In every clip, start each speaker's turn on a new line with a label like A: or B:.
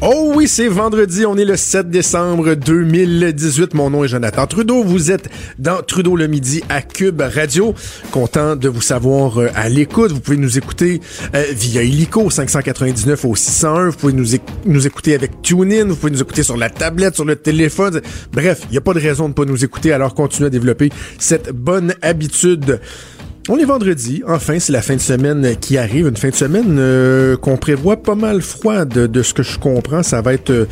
A: Oh oui, c'est vendredi, on est le 7 décembre 2018. Mon nom est Jonathan Trudeau. Vous êtes dans Trudeau le midi à Cube Radio. Content de vous savoir euh, à l'écoute. Vous pouvez nous écouter euh, via Illico 599 au 601. Vous pouvez nous, nous écouter avec TuneIn. Vous pouvez nous écouter sur la tablette, sur le téléphone. Bref, il n'y a pas de raison de ne pas nous écouter. Alors continuez à développer cette bonne habitude. On est vendredi, enfin, c'est la fin de semaine qui arrive, une fin de semaine euh, qu'on prévoit pas mal froide de, ce que je comprends. Ça va être euh,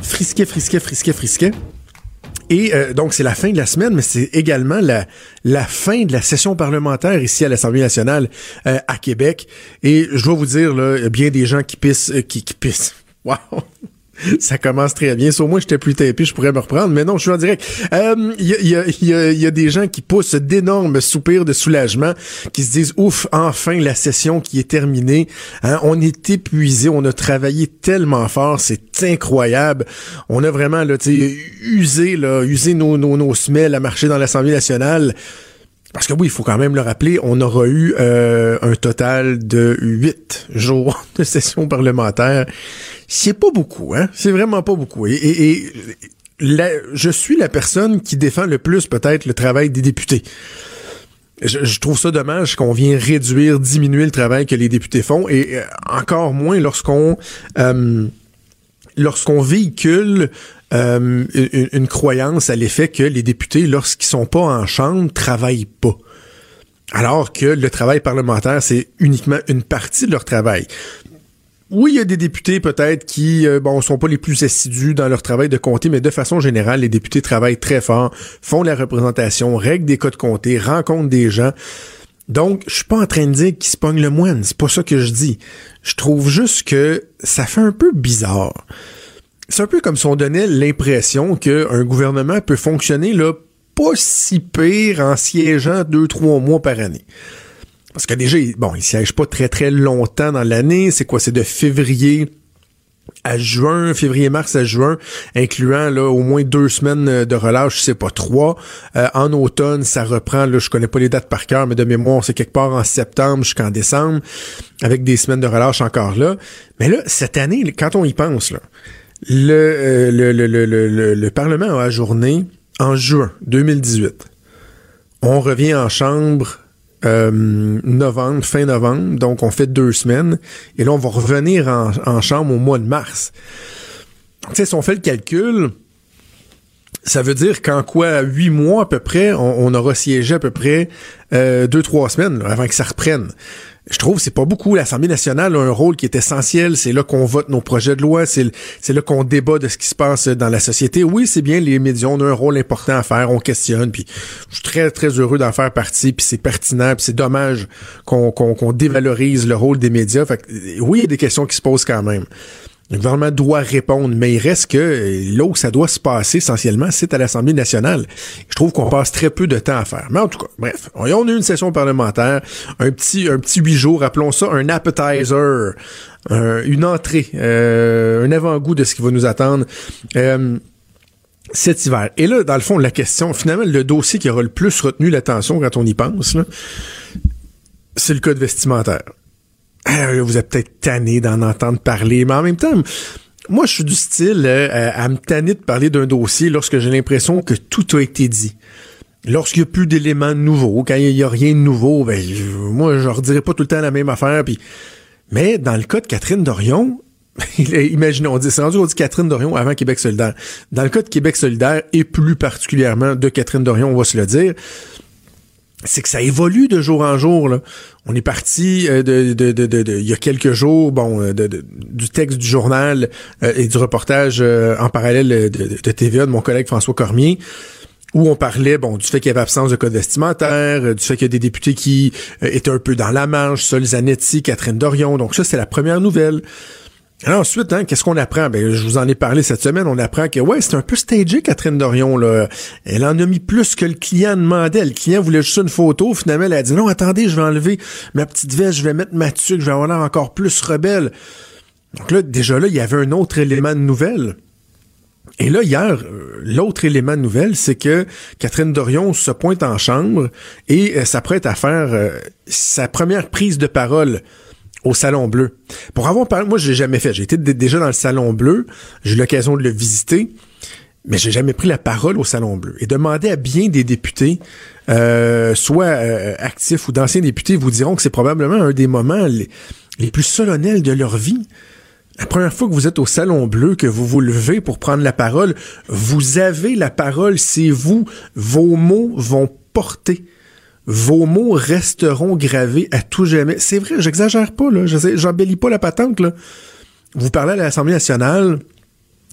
A: frisquet, frisquet, frisquet, frisquet. Et euh, donc, c'est la fin de la semaine, mais c'est également la, la fin de la session parlementaire ici à l'Assemblée nationale à Québec. Et je dois vous dire, là, bien des gens qui pissent, qui, qui pissent. Wow! Ça commence très bien. Au moins, j'étais plus tapé, je pourrais me reprendre. Mais non, je suis en direct. Il euh, y, a, y, a, y, a, des gens qui poussent d'énormes soupirs de soulagement, qui se disent, ouf, enfin, la session qui est terminée. Hein, on est épuisé, on a travaillé tellement fort, c'est incroyable. On a vraiment là, usé, là, usé nos, nos, nos semelles à marcher dans l'Assemblée nationale. Parce que oui, il faut quand même le rappeler, on aura eu euh, un total de huit jours de session parlementaire. C'est pas beaucoup, hein? C'est vraiment pas beaucoup. Et, je suis la personne qui défend le plus peut-être le travail des députés. Je, trouve ça dommage qu'on vienne réduire, diminuer le travail que les députés font, et euh, encore moins lorsqu'on euh, véhicule euh, une, croyance à l'effet que les députés, lorsqu'ils sont pas en chambre, travaillent pas. Alors que le travail parlementaire, c'est uniquement une partie de leur travail. Oui, il y a des députés peut-être qui euh, bon sont pas les plus assidus dans leur travail de comté, mais de façon générale, les députés travaillent très fort, font la représentation, règlent des cas de comté, rencontrent des gens. Donc, je suis pas en train de dire qu'ils se pognent le moine, c'est pas ça que je dis. Je trouve juste que ça fait un peu bizarre c'est un peu comme si on donnait l'impression qu'un gouvernement peut fonctionner là, pas si pire en siégeant deux, trois mois par année. Parce que déjà, bon, il siège pas très très longtemps dans l'année. C'est quoi? C'est de février à juin, février-mars à juin, incluant là au moins deux semaines de relâche, je sais pas trois. Euh, en automne, ça reprend, là, je connais pas les dates par cœur, mais de mémoire, c'est quelque part en septembre jusqu'en décembre, avec des semaines de relâche encore là. Mais là, cette année, quand on y pense, là, euh, le, le, le, le, le, Parlement a ajourné en juin 2018. On revient en chambre euh, novembre, fin novembre, donc on fait deux semaines, et là on va revenir en, en chambre au mois de mars. Tu sais, si on fait le calcul, ça veut dire qu'en quoi, huit mois à peu près, on, on aura siégé à peu près euh, deux, trois semaines avant que ça reprenne je trouve c'est pas beaucoup. L'Assemblée nationale a un rôle qui est essentiel. C'est là qu'on vote nos projets de loi. C'est, là qu'on débat de ce qui se passe dans la société. Oui, c'est bien, les médias ont un rôle important à faire. On questionne. Puis je suis très, très heureux d'en faire partie. Puis c'est pertinent. Puis c'est dommage qu'on, qu'on, dévalorise le rôle des médias. Fait oui, il y a des questions qui se posent quand même. Le gouvernement doit répondre, mais il reste que euh, là où ça doit se passer essentiellement, c'est à l'Assemblée nationale. Je trouve qu'on passe très peu de temps à faire. Mais en tout cas, bref, on a eu une session parlementaire, un petit un petit huit jours, appelons ça un appetizer, une entrée, euh, un avant-goût de ce qui va nous attendre. Euh, cet hiver. Et là, dans le fond, la question, finalement, le dossier qui aura le plus retenu l'attention quand on y pense, c'est le code vestimentaire. Euh, vous êtes peut-être tanné d'en entendre parler, mais en même temps, moi, je suis du style euh, à me tanner de parler d'un dossier lorsque j'ai l'impression que tout a été dit. Lorsqu'il n'y a plus d'éléments nouveaux, quand il n'y a, rien de nouveau, ben, moi, je redirai pas tout le temps la même affaire. Mais dans le cas de Catherine Dorion, imaginons, on dit, c'est rendu, on dit Catherine Dorion avant Québec solidaire. Dans le cas de Québec solidaire, et plus particulièrement de Catherine Dorion, on va se le dire, c'est que ça évolue de jour en jour. Là. On est parti euh, de, de, de, il y a quelques jours, bon, euh, du texte du journal euh, et du reportage en parallèle de, TVA de mon collègue François Cormier, où on parlait, bon, du fait qu'il y avait absence de code vestimentaire, du fait qu'il y a des députés qui étaient un peu dans la marge, Sol Zanetti, Catherine Dorion. Donc ça, c'est la première nouvelle. Alors ensuite, hein, qu'est-ce qu'on apprend? Ben, je vous en ai parlé cette semaine. On apprend que ouais, c'est un peu stagé, Catherine Dorion. Là. Elle en a mis plus que le client demandait. Le client voulait juste une photo. Finalement, elle a dit non, attendez, je vais enlever ma petite veste, je vais mettre ma tuque, je vais avoir l'air encore plus rebelle. Donc là, déjà là, il y avait un autre élément de nouvelle. Et là, hier, euh, l'autre élément de nouvelle, c'est que Catherine Dorion se pointe en chambre et euh, s'apprête à faire euh, sa première prise de parole au Salon Bleu. Pour avoir parlé, moi, je l'ai jamais fait. J'ai été déjà dans le Salon Bleu. J'ai eu l'occasion de le visiter. Mais j'ai jamais pris la parole au Salon Bleu. Et demander à bien des députés, soit actifs ou d'anciens députés, vous diront que c'est probablement un des moments les plus solennels de leur vie. La première fois que vous êtes au Salon Bleu, que vous vous levez pour prendre la parole, vous avez la parole, c'est vous. Vos mots vont porter. Vos mots resteront gravés à tout jamais. C'est vrai, j'exagère pas, là. J'embellis pas la patente, là. Vous parlez à l'Assemblée nationale,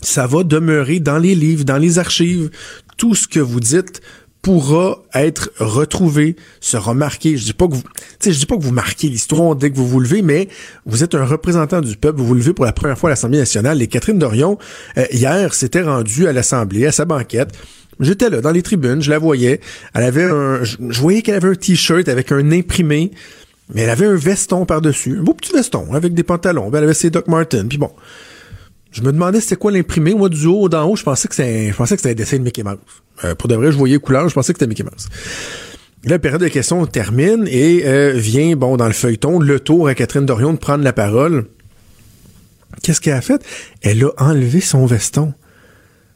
A: ça va demeurer dans les livres, dans les archives. Tout ce que vous dites pourra être retrouvé, se remarquer. Je dis pas que vous, je dis pas que vous marquez l'histoire dès que vous vous levez, mais vous êtes un représentant du peuple. Vous vous levez pour la première fois à l'Assemblée nationale. Et Catherine Dorion euh, hier s'était rendue à l'Assemblée à sa banquette. J'étais là dans les tribunes, je la voyais. Elle avait un, je, voyais qu'elle avait un t-shirt avec un imprimé, mais elle avait un veston par dessus, un beau petit veston avec des pantalons. Ben, elle avait ses Doc Martens. Puis bon, je me demandais c'était quoi l'imprimé. Moi, du haut d'en haut, je pensais que c'est, je pensais que c'était un dessin de Mickey Mouse. Euh, pour de vrai, je voyais couleur, je pensais que c'était Mickey Mouse. La période de questions termine et euh, vient, bon, dans le feuilleton, le tour à Catherine Dorion de prendre la parole. Qu'est-ce qu'elle a fait? Elle a enlevé son veston.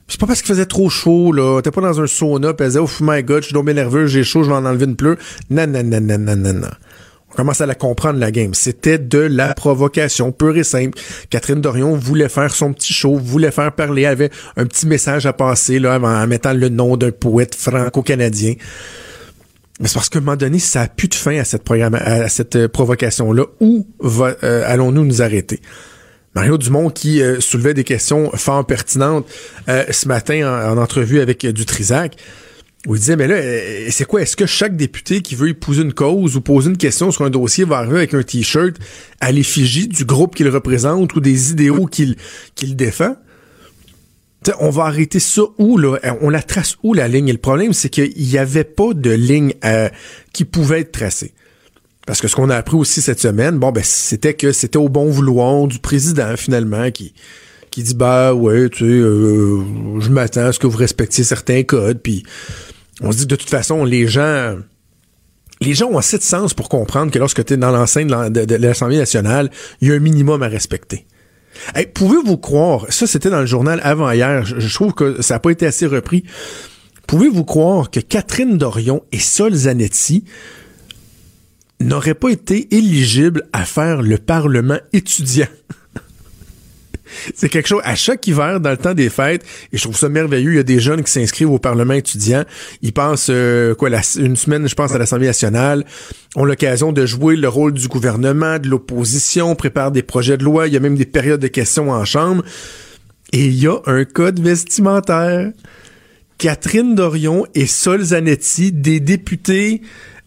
A: C'est pas parce qu'il faisait trop chaud, là. T'es pas dans un sauna, pis elle disait, oh my god, je suis tombé nerveux, j'ai chaud, je vais en enlever une pleure. Non, non, non, non, non, non, non commence à la comprendre, la game. C'était de la provocation, pure et simple. Catherine Dorion voulait faire son petit show, voulait faire parler, avait un petit message à passer, là, en mettant le nom d'un poète franco-canadien. Mais c'est parce qu'à un moment donné, ça a plus de fin à cette, programme, à cette euh, provocation-là. Où euh, allons-nous nous arrêter? Mario Dumont qui euh, soulevait des questions fort pertinentes ce matin en, entrevue avec Dutrisac où il disait, mais là, euh, c'est quoi? Est-ce que chaque député qui veut épouser une cause ou poser une question sur un dossier va arriver avec un T-shirt à l'effigie du groupe qu'il représente ou des idéaux qu'il qu'il défend? on va arrêter ça où, là? On la trace où, la ligne? Et le problème, c'est qu'il n'y avait pas de ligne euh, qui pouvait être tracée. Parce que ce qu'on a appris aussi cette semaine, bon, ben, c'était que c'était au bon vouloir du président, finalement, qui qui dit bah ouais tu sais euh, je m'attends à ce que vous respectiez certains codes puis on se dit de toute façon, les gens les gens ont assez de sens pour comprendre que lorsque tu es dans l'enceinte de, l'Assemblée nationale, il y a un minimum à respecter. Pouvez-vous croire, ça c'était dans le journal avant-hier, je, trouve que ça n'a pas été assez repris, pouvez-vous croire que Catherine Dorion et Sol Zanetti n'auraient pas été éligibles à faire le Parlement étudiant? c'est quelque chose à chaque hiver dans le temps des fêtes et je trouve ça merveilleux il y a des jeunes qui s'inscrivent au parlement étudiant. Ils passent euh, quoi une semaine je pense à l'Assemblée nationale ont l'occasion de jouer le rôle du gouvernement de l'opposition préparent des projets de loi il y a même des périodes de questions en chambre. Et il y a un code vestimentaire. Catherine Dorion et Sol Zanetti des députés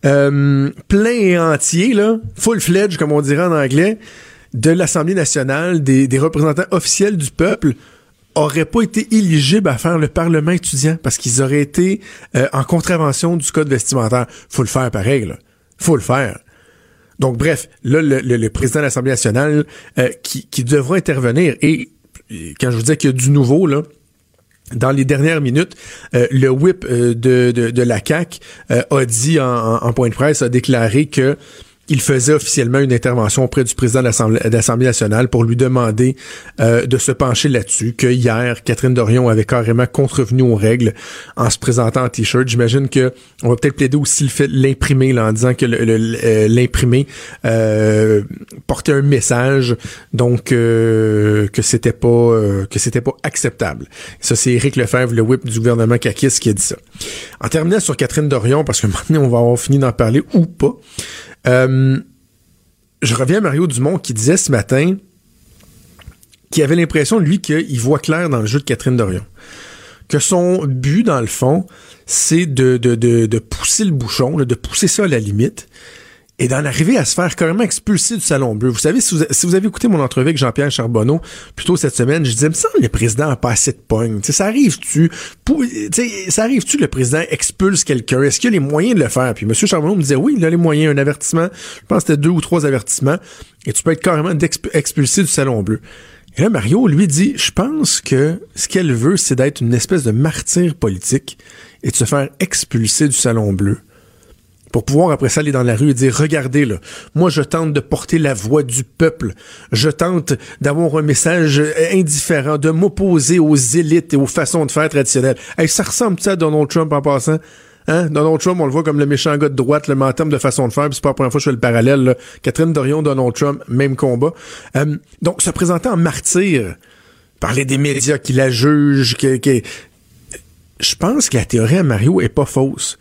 A: euh, pleins et entiers là full fledged comme on dirait en anglais de l'Assemblée nationale, des, représentants officiels du peuple, auraient pas été éligibles à faire le Parlement étudiant parce qu'ils auraient été euh, en contravention du code vestimentaire. Faut le faire pareil, là. Faut le faire. Donc, bref, là, le, président de l'Assemblée nationale euh, qui, qui devra intervenir, et quand je vous dis qu'il y a du nouveau, là, dans les dernières minutes, euh, le whip de, de, la CAC a dit en, en, point de presse, a déclaré que il faisait officiellement une intervention auprès du président de l'Assemblée nationale pour lui demander euh, de se pencher là-dessus, que hier, Catherine Dorion avait carrément contrevenu aux règles en se présentant en t-shirt. J'imagine que on va peut-être plaider aussi le fait de l'imprimer en disant que euh, l'imprimé euh, portait un message, donc que c'était pas que pas acceptable. Ça, c'est Éric Lefebvre, le whip du gouvernement Kakis, qui a dit ça. En terminant sur Catherine Dorion, parce que maintenant on va avoir fini d'en parler ou pas. Euh, je reviens à Mario Dumont qui disait ce matin qu'il avait l'impression, lui, qu'il voit clair dans le jeu de Catherine Dorion. Que son but, dans le fond, c'est de, de, de, pousser le bouchon, de pousser ça à la limite, et d'en arriver à se faire carrément expulser du Salon Bleu. Vous savez, si vous, avez écouté mon entrevue avec Jean-Pierre Charbonneau plus tôt cette semaine, je disais, me semble le président a pas assez de ça arrive-tu? Ça arrive-tu le président expulse quelqu'un? Est-ce qu'il a les moyens de le faire? Puis M. Charbonneau me disait, oui, il a les moyens, un avertissement. Je pense que c'était deux ou trois avertissements. Et tu peux être carrément expulsé du Salon Bleu. Et là, Mario, lui, dit, je pense que ce qu'elle veut, c'est d'être une espèce de martyr politique et de se faire expulser du Salon Bleu pour pouvoir après ça aller dans la rue et dire regardez là, moi je tente de porter la voix du peuple, je tente d'avoir un message indifférent, de m'opposer aux élites et aux façons de faire traditionnelles. Ça ressemble ça à Donald Trump en passant? Hein? Donald Trump, on le voit comme le méchant gars de droite, le mais en termes de façon de faire, c'est pas la première fois que je fais le parallèle. Là. Catherine Dorion, Donald Trump, même combat. Euh, donc, se présenter en martyr, parler des médias qui la jugent, qui, je pense que la théorie à Mario est pas fausse.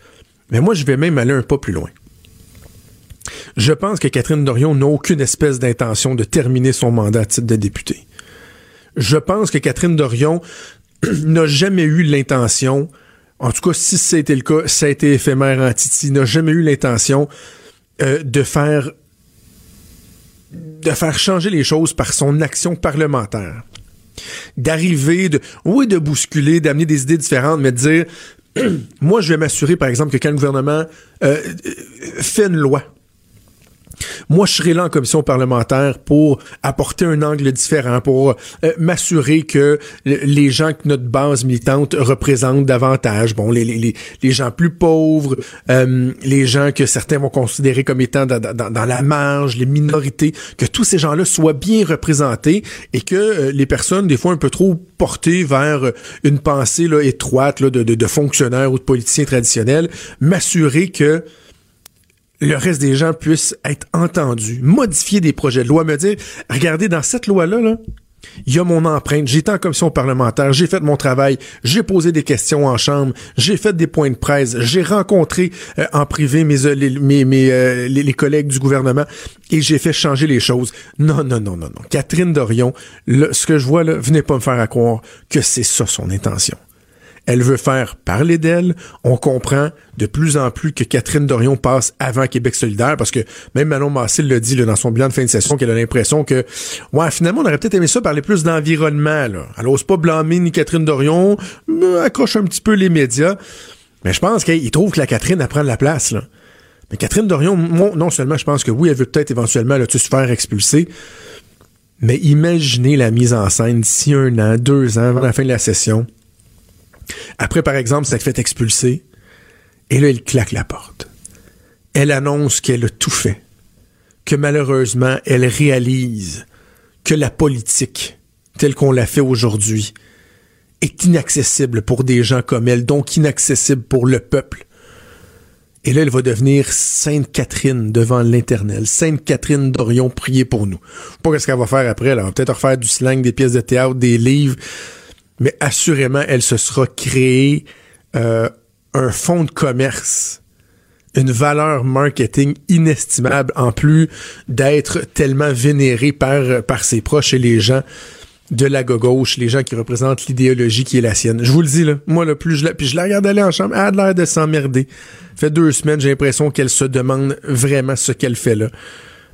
A: Mais moi, je vais même aller un pas plus loin. Je pense que Catherine Dorion n'a aucune espèce d'intention de terminer son mandat à titre de député. Je pense que Catherine Dorion n'a jamais eu l'intention, en tout cas si c'était le cas, ça a été éphémère en Titi, n'a jamais eu l'intention euh, de faire de faire changer les choses par son action parlementaire. D'arriver, de, oui, de bousculer, d'amener des idées différentes, mais de dire, moi, je vais m'assurer, par exemple, que quand le gouvernement euh, fait une loi, moi, je serai là en commission parlementaire pour apporter un angle différent, pour euh, m'assurer que les gens que notre base militante représente davantage, bon, les, gens plus pauvres, euh, les gens que certains vont considérer comme étant dans, la marge, les minorités, que tous ces gens-là soient bien représentés et que euh, les personnes, des fois un peu trop portées vers une pensée étroite de, de fonctionnaires ou de politiciens traditionnels, m'assurer que le reste des gens puissent être entendus, modifier des projets de loi, me dire, regardez, dans cette loi-là, là, il y a mon empreinte. J'étais en commission parlementaire, j'ai fait mon travail, j'ai posé des questions en chambre, j'ai fait des points de presse, j'ai rencontré euh, en privé mes, euh, mes euh, les, collègues du gouvernement et j'ai fait changer les choses. Non, non, non, non, non. Catherine Dorion, ce que je vois là, venez pas me faire à croire que c'est ça son intention. Elle veut faire parler d'elle. On comprend de plus en plus que Catherine Dorion passe avant Québec solidaire parce que même Manon Massé l'a dit là, dans son bilan de fin de session qu'elle a l'impression que ouais, finalement, on aurait peut-être aimé ça parler plus d'environnement. Là. Elle ose pas blâmer ni Catherine Dorion, mais accroche un petit peu les médias. Mais je pense qu'il trouve que la Catherine apprend de la place. Là. Mais Catherine Dorion, non seulement je pense que oui, elle veut peut-être éventuellement là, se faire expulser, mais imaginez la mise en scène d'ici un an, deux ans, avant la fin de la session après, par exemple, ça fait expulser. Et là, il claque la porte. Elle annonce qu'elle a tout fait. Que malheureusement, elle réalise que la politique, telle qu'on l'a fait aujourd'hui, est inaccessible pour des gens comme elle, donc inaccessible pour le peuple. Et là, elle va devenir Sainte Catherine devant l'Éternel. Sainte Catherine d'Orion, priez pour nous. Pas qu'est-ce qu'elle va faire après, elle va peut-être refaire du slang, des pièces de théâtre, des livres mais assurément, elle se sera créée euh, un fonds de commerce, une valeur marketing inestimable, en plus d'être tellement vénérée par, par ses proches et les gens de la gauche, les gens qui représentent l'idéologie qui est la sienne. Je vous le dis, là, moi, le plus je la, puis je la regarde aller en chambre, elle a l'air de s'emmerder. Fait deux semaines, j'ai l'impression qu'elle se demande vraiment ce qu'elle fait là.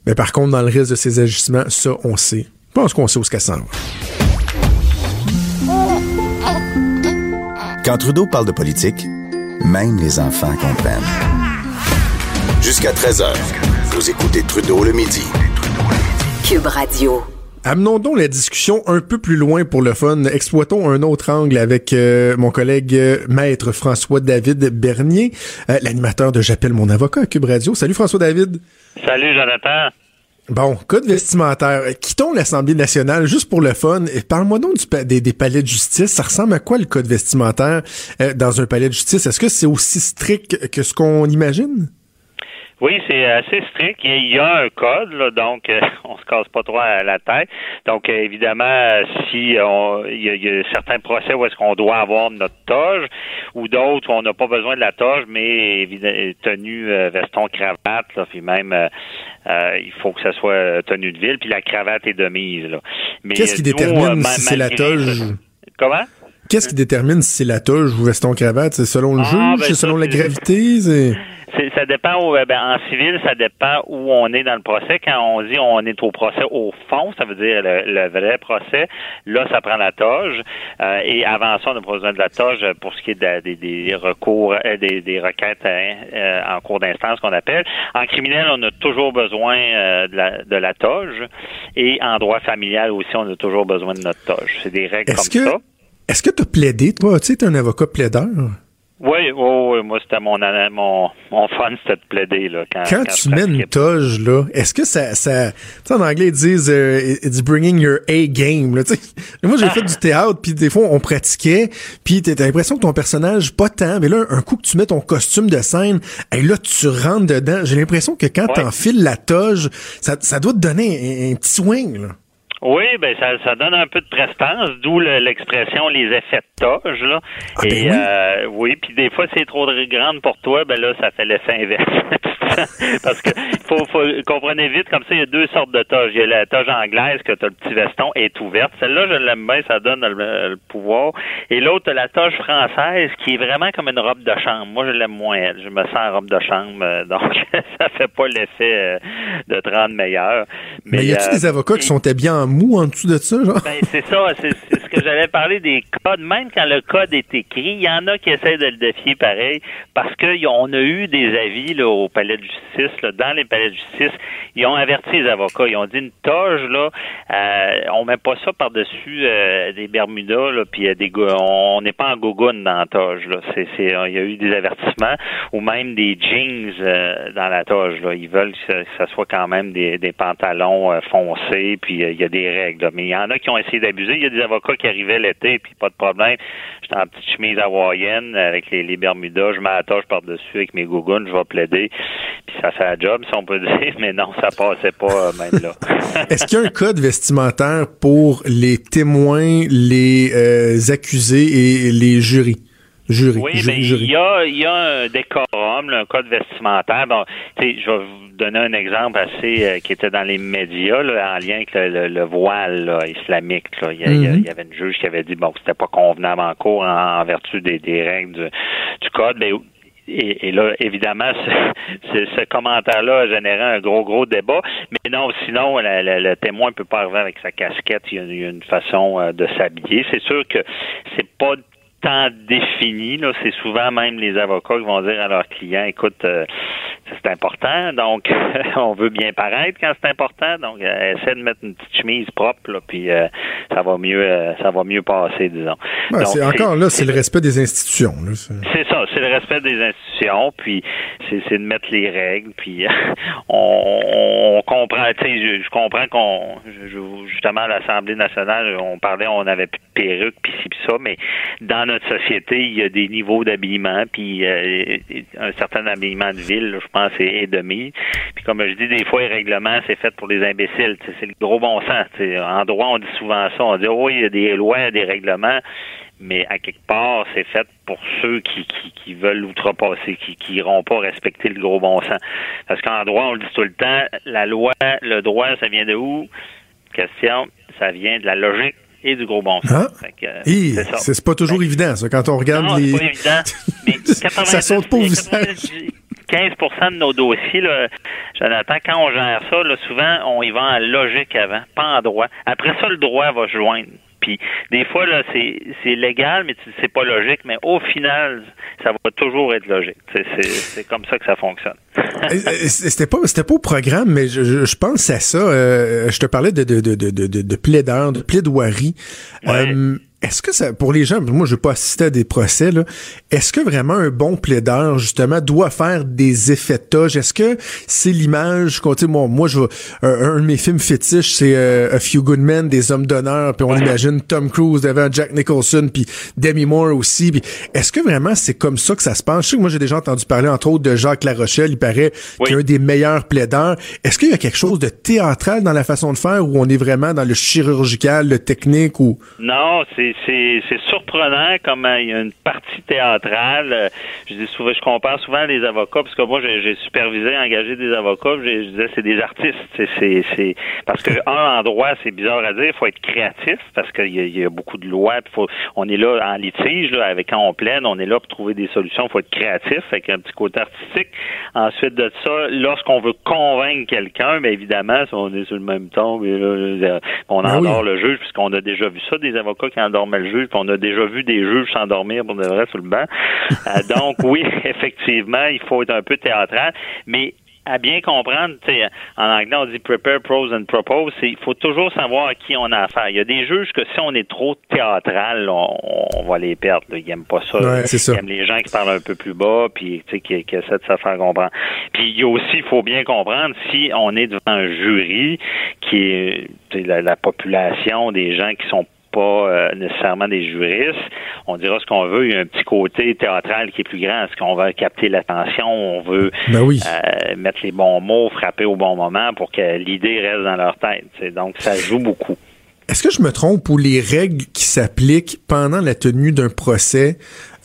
A: Mais par contre, dans le reste de ses agissements, ça, on sait. Je pense qu'on sait où ce qu'elle s'en va.
B: Quand Trudeau parle de politique, même les enfants comprennent. Jusqu'à 13h, vous écoutez Trudeau le midi.
C: Cube Radio.
A: Amenons donc la discussion un peu plus loin pour le fun. Exploitons un autre angle avec euh, mon collègue euh, maître François-David Bernier, euh, l'animateur de J'appelle mon avocat à Cube Radio. Salut François-David.
D: Salut Jonathan.
A: Bon, code vestimentaire. Quittons l'Assemblée nationale juste pour le fun. Parle-moi donc des, palais de justice. Ça ressemble à quoi le code vestimentaire euh, dans un palais de justice? Est-ce que c'est aussi strict que ce qu'on imagine?
D: Oui, c'est assez strict. Il y a un code, là, donc euh, on se casse pas trop à la tête. Donc euh, évidemment, si on, il, y a, certains procès où est-ce qu'on doit avoir notre toge, ou d'autres où on n'a pas besoin de la toge, mais tenue veston cravate, là, puis même il faut que ça soit tenue de ville, puis la cravate est de mise. Là.
A: Qu'est-ce qui détermine si c'est la toge?
D: Comment?
A: Qu'est-ce qui détermine si c'est la toge ou veston cravate? C'est selon le
D: Ah,
A: juge?
D: ben,
A: c'est selon la gravité? c'est-
D: C'est- ça dépend où, euh, ben, en civil, ça dépend où on est dans le procès. Quand on dit on est au procès au fond, ça veut dire le, le vrai procès. Là, ça prend la toge. Euh, et avant ça, on pas besoin de la toge pour ce qui est de des, recours, euh, des, des requêtes euh, euh, en cours d'instance qu'on appelle. En criminel, on a toujours besoin euh, de, la, de la toge. Et en droit familial aussi, on a toujours besoin de notre toge. C'est des règles
A: Est-ce
D: comme
A: que,
D: ça.
A: Est-ce que t'as plaidé, toi? Tu sais, t'es un avocat plaideur.
D: Oui, oui, oui, moi, c'était mon, mon, mon fun, c'était de plaider. Là, quand,
A: Quand
D: quand
A: tu mets une toge, là, est-ce que ça, ça, tu sais, en anglais, ils disent, euh, it's bringing your A game, là, tu sais. Moi, j'ai fait du théâtre, puis des fois, on pratiquait, puis t'as t'as l'impression que ton personnage, pas tant, mais là, un coup que tu mets ton costume de scène, et là, tu rentres dedans. J'ai l'impression que quand
D: Ouais.
A: t'enfiles la toge, ça, ça doit te donner un, un petit swing, là.
D: Oui, ben ça, ça donne un peu de prestance, d'où le- l'expression les effets de toge là.
A: Ah, ben
D: Et
A: oui.
D: euh, oui, puis des fois c'est trop de- grande pour toi, ben là ça fait l'effet inverse. Parce que faut, faut comprenez vite comme ça, il y a deux sortes de toges. Il y a la toge anglaise que tu as le petit veston est ouverte. Celle-là, je l'aime bien, ça donne le, le pouvoir. Et l'autre, la toge française qui est vraiment comme une robe de chambre. Moi, je l'aime moins elle. Je me sens en robe de chambre, euh, donc ça fait pas l'effet euh, de te rendre meilleur.
A: Mais, y a-tu
D: euh,
A: des avocats qui sont habillés en mou en dessous de ça,
D: ben, c'est ça, c'est ce que j'allais parler des codes. Même quand le code est écrit, il y en a qui essaient de le défier pareil, parce qu'on a eu des avis là, au palais de justice, là, dans les palais de justice, ils ont averti les avocats, ils ont dit une toge, là, euh, on met pas ça par-dessus euh, des Bermudas, là, puis euh, on n'est pas en gogoune dans la toge, là. C'est, il y a eu des avertissements, ou même des jeans euh, dans la toge, là. Ils veulent que ça, soit quand même des, des pantalons euh, foncés, puis euh, il y a des règles. là. Mais il y en a qui ont essayé d'abuser. Il y a des avocats qui arrivaient l'été, puis pas de problème. J'étais en petite chemise hawaïenne avec les, les Bermudas, je toge par-dessus avec mes gougounes, je vais plaider, puis ça fait la job, si on peut dire, mais non, ça passait pas euh, même là.
A: Est-ce qu'il y a un code vestimentaire pour les témoins, les euh, accusés et les jurys? Jurys.
D: Oui,
A: ju-
D: mais
A: jurys.
D: il y a, il y a un décorum, là, un code vestimentaire. Bon, tu sais, je vais vous donner un exemple assez euh, qui était dans les médias, là, en lien avec le, le- le voile là, islamique. Là. Il, y a- il y
A: Mhm.
D: il y avait une juge qui avait dit bon que c'était pas convenable en cours en, en vertu des, des règles du, du code. Mais et, et là, évidemment, ce, ce- ce commentaire-là a généré un gros, gros débat. Mais non, sinon, la- la- le témoin peut pas arriver avec sa casquette. Il y a, il y a une façon euh, de s'habiller. C'est sûr que c'est pas tant défini. Là, c'est souvent même les avocats qui vont dire à leurs clients, écoute, euh, c'est important, donc on veut bien paraître quand c'est important, donc euh, essaie de mettre une petite chemise propre, là, puis euh, ça va mieux, euh, ça va mieux passer, disons.
A: Ben, c'est encore là, c'est le respect des institutions. C'est-
D: ça, c'est le respect des institutions, puis c'est de mettre les règles, puis on, on comprend, tu sais, je, je comprends qu'on, justement à l'Assemblée nationale, on parlait, on avait plus de perruques, puis ci, puis ça, mais dans notre société, il y a des niveaux d'habillement, puis euh, un certain habillement de ville, je pense, est, de mise. Puis comme je dis, des fois, les règlements, c'est fait pour les imbéciles, c'est le gros bon sens. En droit, on dit souvent ça, on dit, oh, il y a des lois, il y a des règlements, mais à quelque part, c'est fait pour ceux qui, qui, veulent outrepasser, qui qui iront pas respecter le gros bon sens. Parce qu'en droit, on le dit tout le temps, la loi, le droit, ça vient de où? Question, ça vient de la logique et du gros bon sens.
A: Ah.
D: Euh, c'est
A: pas toujours
D: Fait-
A: évident, ça, quand on regarde
D: non,
A: les.
D: c'est pas évident. Mais 90,
A: Ça saute pas au visage.
D: 15 de nos dossiers, là, Jonathan, quand on gère ça, là, souvent, on y va en logique avant, pas en droit. Après ça, le droit va se joindre. Puis des fois, là, c'est, c'est légal, mais c'est pas logique, mais au final, ça va toujours être logique. C'est, comme ça que ça fonctionne.
A: C'était pas, c'était pas au programme, mais je, je, je pense à ça. euh, je te parlais de, de, de, de, de, de plaideur, de plaidoirie.
D: Ouais.
A: Euh, est-ce que ça, pour les gens, moi, je vais pas assister à des procès, là. Est-ce que vraiment un bon plaideur, justement, doit faire des effets de toge? Est-ce que c'est l'image sais, moi, moi, je un, un de mes films fétiches, c'est euh, A Few Good Men, des hommes d'honneur, puis on imagine Tom Cruise devant Jack Nicholson, puis Demi Moore aussi. Est-ce que vraiment c'est comme ça que ça se passe? Je sais que moi, j'ai déjà entendu parler, entre autres, de Jacques Larochelle. Il paraît
D: Oui.
A: qu'il est un des meilleurs plaideurs. Est-ce qu'il y a quelque chose de théâtral dans la façon de faire où on est vraiment dans le chirurgical, le technique ou...
D: Non, c'est c'est surprenant comme il y a une partie théâtrale. Je dis souvent, je compare souvent les avocats parce que moi j'ai supervisé, engagé des avocats. Je, disais c'est des artistes. C'est parce que un endroit c'est bizarre à dire, il faut être créatif parce qu'il y, y, a beaucoup de lois. Faut, on est là en litige là, avec quand on plaide, on est là pour trouver des solutions. Il faut être créatif avec un petit côté artistique. Ensuite de ça, lorsqu'on veut convaincre quelqu'un, bien évidemment, si on est sur le même ton, on endort le juge puisqu'on a déjà vu ça, des avocats qui le juge, puis on a déjà vu des juges s'endormir pour de vrai sur le banc. Euh, donc oui, effectivement, il faut être un peu théâtral, mais à bien comprendre, en anglais on dit prepare pros and propose, il faut toujours savoir à qui on a affaire. Il y a des juges que si on est trop théâtral, on, va les perdre. Ils n'aiment pas ça. Ils aiment les gens qui parlent un peu plus bas, puis qui, qui essaient de se faire comprendre. Puis il y a aussi, il faut bien comprendre, si on est devant un jury qui est la, la population des gens qui sont pas euh, nécessairement des juristes. On dira ce qu'on veut. Il y a un petit côté théâtral qui est plus grand. Est-ce qu'on veut capter l'attention? On veut
A: ben
D: euh, mettre les bons mots, frapper au bon moment pour que l'idée reste dans leur tête. Donc, ça joue beaucoup.
A: Est-ce que je me trompe ou les règles qui s'appliquent pendant la tenue d'un procès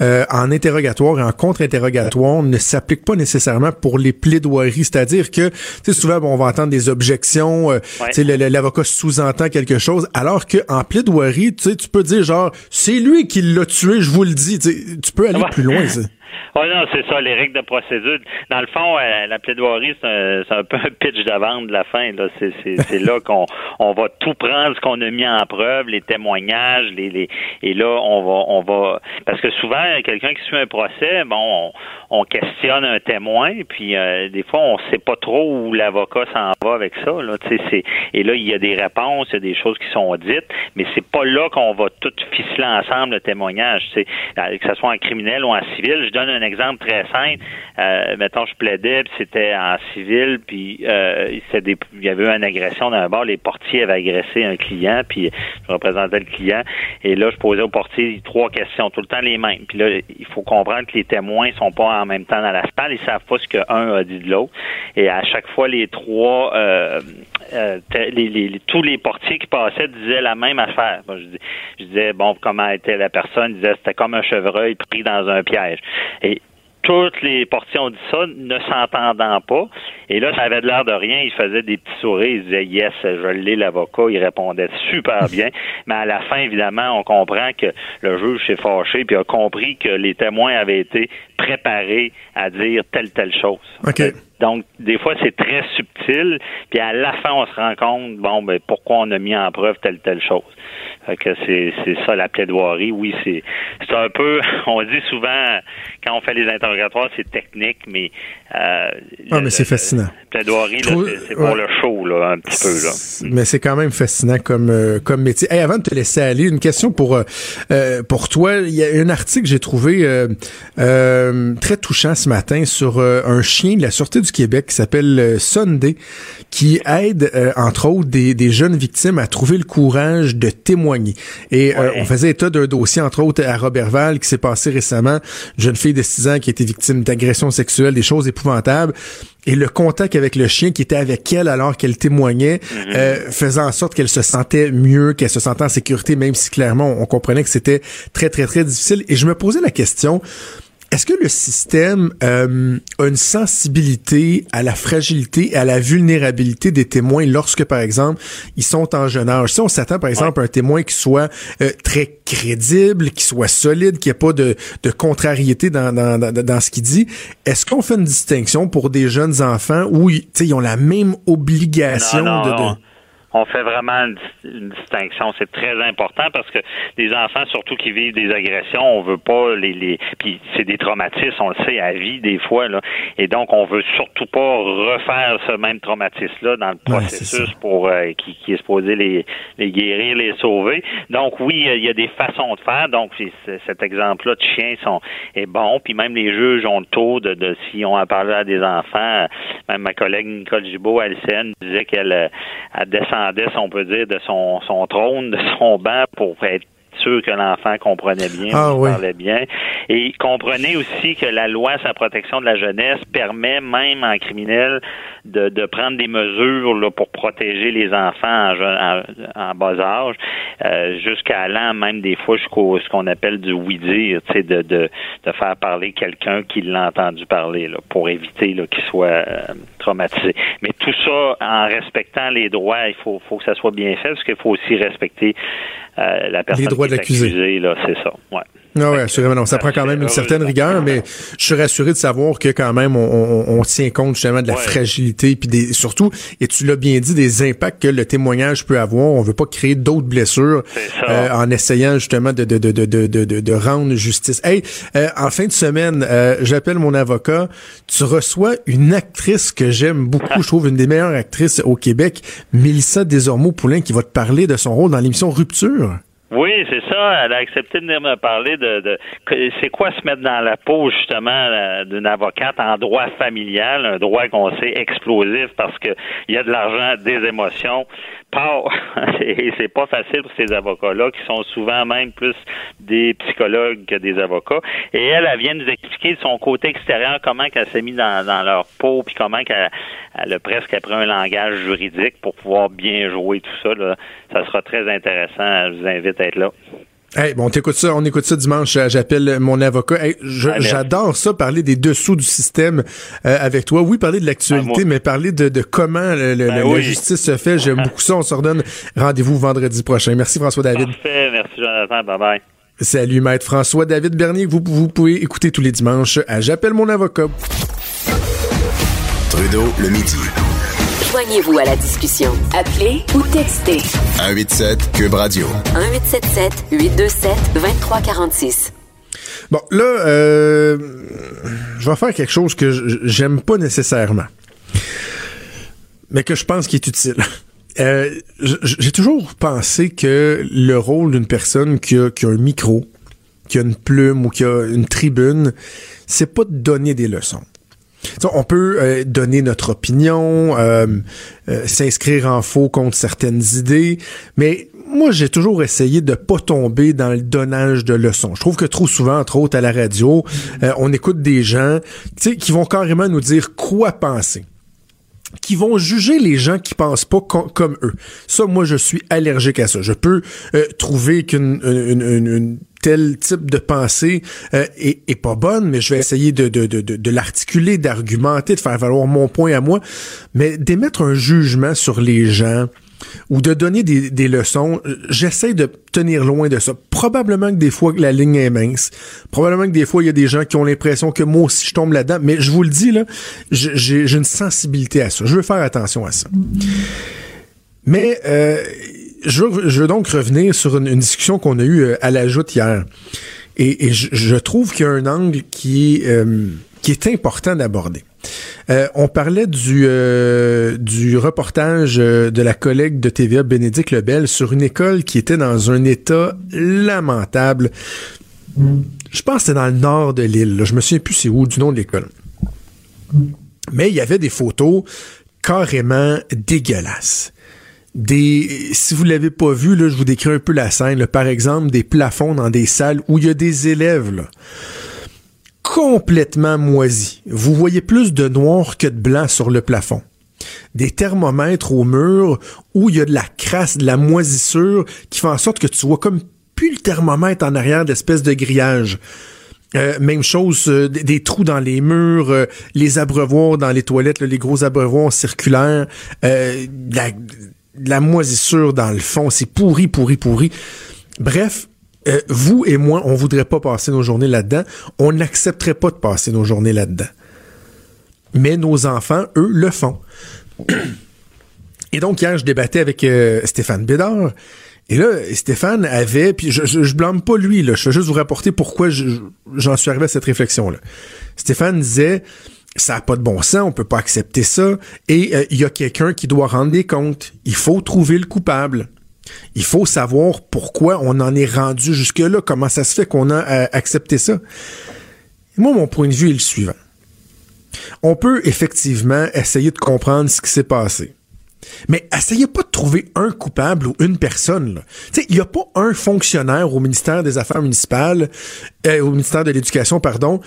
A: euh, en interrogatoire et en contre-interrogatoire ne s'appliquent pas nécessairement pour les plaidoiries? C'est-à-dire que, tu sais, souvent, on va entendre des objections, euh, tu sais, l'avocat sous-entend quelque chose, alors que en plaidoirie, tu sais, tu peux dire genre, c'est lui qui l'a tué, je vous le dis. Tu peux aller plus loin.
D: Oui, non, c'est ça, les règles de procédure. Dans le fond, euh, la plaidoirie, c'est un, peu un pitch de vente de la fin. Là. C'est, là qu'on on va tout prendre ce qu'on a mis en preuve, les témoignages, les, les et là, on va on va parce que souvent, quelqu'un qui suit un procès, bon, on, questionne un témoin, puis euh, des fois, on sait pas trop où l'avocat s'en va avec ça. Là, et là, il y a des réponses, il y a des choses qui sont dites, mais c'est pas là qu'on va tout ficeler ensemble le témoignage. Que ce soit en criminel ou en civil. Je donne un exemple très simple. Euh, mettons, je plaidais, puis c'était en civil, puis euh, il y avait eu une agression d'un bar. Les portiers avaient agressé un client, puis je représentais le client. Et là, je posais au portier trois questions, tout le temps les mêmes. Il faut comprendre que les témoins sont pas en même temps dans la salle. Ils savent pas ce qu'un a dit de l'autre. Et à chaque fois, les trois, euh, euh tous les portiers qui passaient disaient la même affaire. je, disais, bon, comment était la personne? Ils disaient, c'était comme un chevreuil pris dans un piège. Et toutes les portions ont dit ça, ne s'entendant pas. Et là, ça avait de l'air de rien. Il faisait des petits sourires. Il disait Yes, je l'ai, l'avocat. Il répondait super bien. Mais à la fin, évidemment, on comprend que le juge s'est fâché puis a compris que les témoins avaient été préparés à dire telle, telle chose. Donc, des fois, c'est très subtil. Puis à la fin, on se rend compte, bon, ben, pourquoi on a mis en preuve telle, telle chose. Fait que c'est, c'est ça la plaidoirie. Oui, c'est, c'est un peu, on dit souvent, quand on fait les interrogatoires, c'est technique, mais.
A: Euh, ah, mais c'est fascinant.
D: Plaidoirie, là, c'est, pour le show, là, un petit peu, là.
A: Mais c'est quand même fascinant comme, euh, comme métier. Hey, avant de te laisser aller, une question pour, euh, euh pour toi. Il y a un article que j'ai trouvé très touchant ce matin sur un chien de la Sûreté du Québec qui s'appelle Sunday, qui aide, entre autres, des, des jeunes victimes à trouver le courage de témoigner. Et on faisait état d'un dossier, entre autres, à Robertval, qui s'est passé récemment. Une jeune fille de 6 ans qui a été victime d'agressions sexuelles, des choses épouvantables et le contact avec le chien qui était avec elle alors qu'elle témoignait mhm. euh, faisant en sorte qu'elle se sentait mieux, qu'elle se sentait en sécurité, même si clairement on comprenait que c'était très très très difficile. Et je me posais la question, est-ce que le système euh, a une sensibilité à la fragilité et à la vulnérabilité des témoins lorsque, par exemple, ils sont en jeune âge? Si on s'attend, par exemple, à un témoin qui soit euh, très crédible, qui soit solide, qui ait pas de, de contrariété dans, dans, dans, ce qu'il dit, est-ce qu'on fait une distinction pour des jeunes enfants où ils ont la même obligation de
D: on fait vraiment une, distinction. C'est très important parce que les enfants, surtout qui vivent des agressions, on veut pas les, les puis c'est des traumatismes, on le sait à vie des fois là, et donc on veut surtout pas refaire ce même traumatisme-là dans le processus pour euh, qui, qui, est supposé les, les guérir, les sauver. Donc oui, il y a des façons de faire. Donc cet exemple-là de chien sont est bon, puis même les juges ont le taux de, de si on a parlé à des enfants. Même ma collègue Nicole Gibault à LCN disait qu'elle euh, descend on peut dire, de son, son trône, de son banc pour être sûr que l'enfant comprenait bien,
A: ah,
D: parlait bien. Et comprenez aussi que la loi sur la protection de la jeunesse permet même en criminel de, de prendre des mesures là, pour protéger les enfants en, en, bas âge, euh, jusqu'à allant même des fois jusqu'au ce qu'on appelle du oui-dire, tu sais, de, de, de, faire parler quelqu'un qui l'a entendu parler, là, pour éviter qu'il soit euh, traumatisé. Mais tout ça en respectant les droits, il faut, faut que ça soit bien fait, parce qu'il faut aussi respecter euh, la personne
A: les droits
D: là, c'est ça. Ouais.
A: Non, oui, assurément. Non, ça prend quand même une certaine rigueur, mais je suis rassuré de savoir que quand même on, on, on tient compte justement de la fragilité puis des surtout et tu l'as bien dit des impacts que le témoignage peut avoir. On veut pas créer d'autres blessures euh, en essayant justement de de, de, de, de, de, rendre justice. Hey, euh, en fin de semaine, euh, j'appelle mon avocat. Tu reçois une actrice que j'aime beaucoup, je trouve une des meilleures actrices au Québec, Mélissa Desormeaux-Poulain, qui va te parler de son rôle dans l'émission Rupture.
D: Oui, c'est ça. Elle a accepté de venir me parler de, de c'est quoi se mettre dans la peau justement d'une avocate en droit familial, un droit qu'on sait explosif parce que il y a de l'argent, des émotions. Pas, et c'est pas facile pour ces avocats-là qui sont souvent même plus des psychologues que des avocats. Et elle, elle vient nous expliquer de son côté extérieur comment qu'elle s'est mise dans, dans leur peau puis comment qu'elle elle a presque appris un langage juridique pour pouvoir bien jouer tout ça. Là. Ça sera très intéressant. Je vous invite à être là.
A: Hey, bon, on écoute ça, on écoute ça dimanche. J'appelle mon avocat. Hey, ah, J'adore ça, parler des dessous du système euh, avec toi. Oui, parler de l'actualité, ah, mais parler de, de comment le, ben la justice se fait. J'aime beaucoup ça. On se redonne rendez-vous vendredi prochain. Merci François David.
D: Parfait, merci Jonathan. Bye bye.
A: Salut Maître François David Bernier. Vous, vous pouvez écouter tous les dimanches à J'appelle mon avocat.
B: Trudeau le midi.
C: Joignez-vous à la discussion. Appelez ou textez.
B: 187 Cube Radio.
C: 1877 827 2346.
A: Bon, là, euh, je vais faire quelque chose que j'aime pas nécessairement, mais que je pense qui est utile. Euh, J'ai toujours pensé que le rôle d'une personne qui a, qui a un micro, qui a une plume ou qui a une tribune, c'est pas de donner des leçons on peut euh, donner notre opinion, euh, euh, s'inscrire en faux contre certaines idées, mais moi, j'ai toujours essayé de pas tomber dans le donnage de leçons. Je trouve que trop souvent, entre autres à la radio, on écoute des gens qui vont carrément nous dire quoi penser qui vont juger les gens qui pensent pas comme eux. Ça, moi, je suis allergique à ça. Je peux trouver qu'une une, tel type de pensée euh, est, pas bonne, mais je vais essayer de, de, de, de l'articuler, d'argumenter, de faire valoir mon point à moi, mais d'émettre un jugement sur les gens ou de donner des, des leçons, j'essaie de tenir loin de ça. Probablement que des fois la ligne est mince. Probablement que des fois il y a des gens qui ont l'impression que moi aussi je tombe là-dedans. Mais je vous le dis là, j'ai une sensibilité à ça. Je veux faire attention à ça. Mais euh, je, veux, donc revenir sur une, discussion qu'on a eue euh, à la joute hier. Et, je, trouve qu'il y a un angle qui est, euh, important d'aborder. Euh, on parlait du, du reportage de la collègue de TVA, Bénédicte Lebel, sur une école qui était dans un état lamentable. Je pense que c'était dans le nord de l'île. Je me souviens plus c'est où du nom de l'école. Mais il y avait des photos carrément dégueulasses des si vous l'avez pas vu je vous décris un peu la scène, par exemple des plafonds dans des salles où il y a des élèves complètement moisis. Vous voyez plus de noir que de blanc sur le plafond. Des thermomètres au mur où il y a de la crasse, de la moisissure qui fait en sorte que tu vois comme plus le thermomètre en arrière d'espèce de grillage. Euh, même chose, euh, des, trous dans les murs, euh, les abreuvoirs dans les toilettes, les gros abreuvoirs circulaires, la, la moisissure dans le fond. C'est pourri, pourri, pourri. Bref, euh, vous et moi, on voudrait pas passer nos journées là-dedans. On n'accepterait pas de passer nos journées là-dedans. Mais nos enfants, eux, le font. Et donc, hier, je débattais avec euh, Stéphane Bédard. Et là, Stéphane avait, puis je, je, blâme pas lui, je vais juste vous rapporter pourquoi j'en suis arrivé à cette réflexion-là. Stéphane disait, ça n'a pas de bon sens, on peut pas accepter ça. Et euh, il y a quelqu'un qui doit rendre des comptes. Il faut trouver le coupable. Il faut savoir pourquoi on en est rendu jusque-là, comment ça se fait qu'on a euh, accepté ça. moi, mon point de vue est le suivant. On peut effectivement essayer de comprendre ce qui s'est passé. Mais essayez pas de trouver un coupable ou une personne. Il n'y a pas un fonctionnaire au ministère des Affaires municipales, euh, au ministère de l'Éducation, pardon,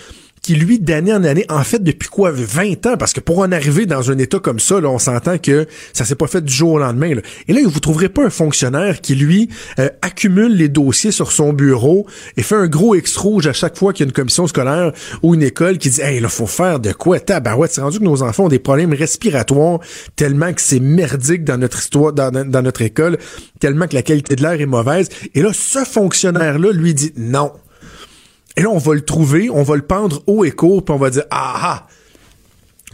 A: qui, lui, d'année en année, en fait, depuis quoi, 20 ans, parce que pour en arriver dans un état comme ça, là, on s'entend que ça s'est pas fait du jour au lendemain. Et là, vous trouverez pas un fonctionnaire qui, lui, euh, accumule les dossiers sur son bureau et fait un gros X rouge à chaque fois qu'il y a une commission scolaire ou une école qui dit, hey, là, faut faire de quoi? Tabarouette, c'est rendu que nos enfants ont des problèmes respiratoires tellement que c'est merdique dans notre histoire, dans notre école, tellement que la qualité de l'air est mauvaise. Et là, ce fonctionnaire-là, lui, dit, non, et là, on va le trouver, on va le pendre haut et court, puis on va dire ah ah,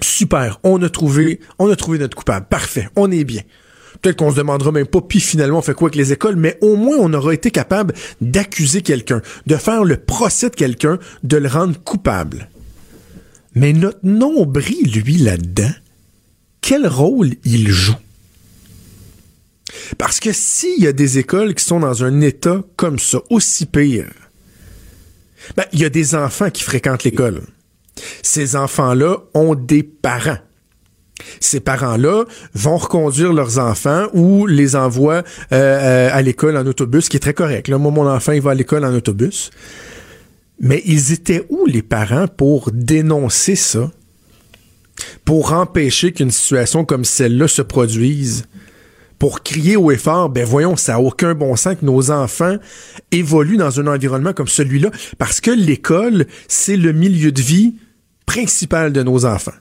A: super, on a trouvé, on a trouvé notre coupable, parfait, on est bien. Peut-être qu'on se demandera même pas, puis finalement on fait quoi avec les écoles, mais au moins on aura été capable d'accuser quelqu'un, de faire le procès de quelqu'un, de le rendre coupable. Mais notre nombril, lui, là-dedans, quel rôle il joue? Parce que s'il y a des écoles qui sont dans un état comme ça, aussi pire, ben, il y a des enfants qui fréquentent l'école. Ces enfants-là ont des parents. Ces parents-là vont reconduire leurs enfants ou les envoient euh, euh, à l'école en autobus, ce qui est très correct. Là, moi, mon enfant, il va à l'école en autobus. Mais ils étaient où, les parents, pour dénoncer ça? Pour empêcher qu'une situation comme celle-là se produise? Pour crier au effort, ben voyons, ça a aucun bon sens que nos enfants évoluent dans un environnement comme celui-là, parce que l'école, c'est le milieu de vie principal de nos enfants.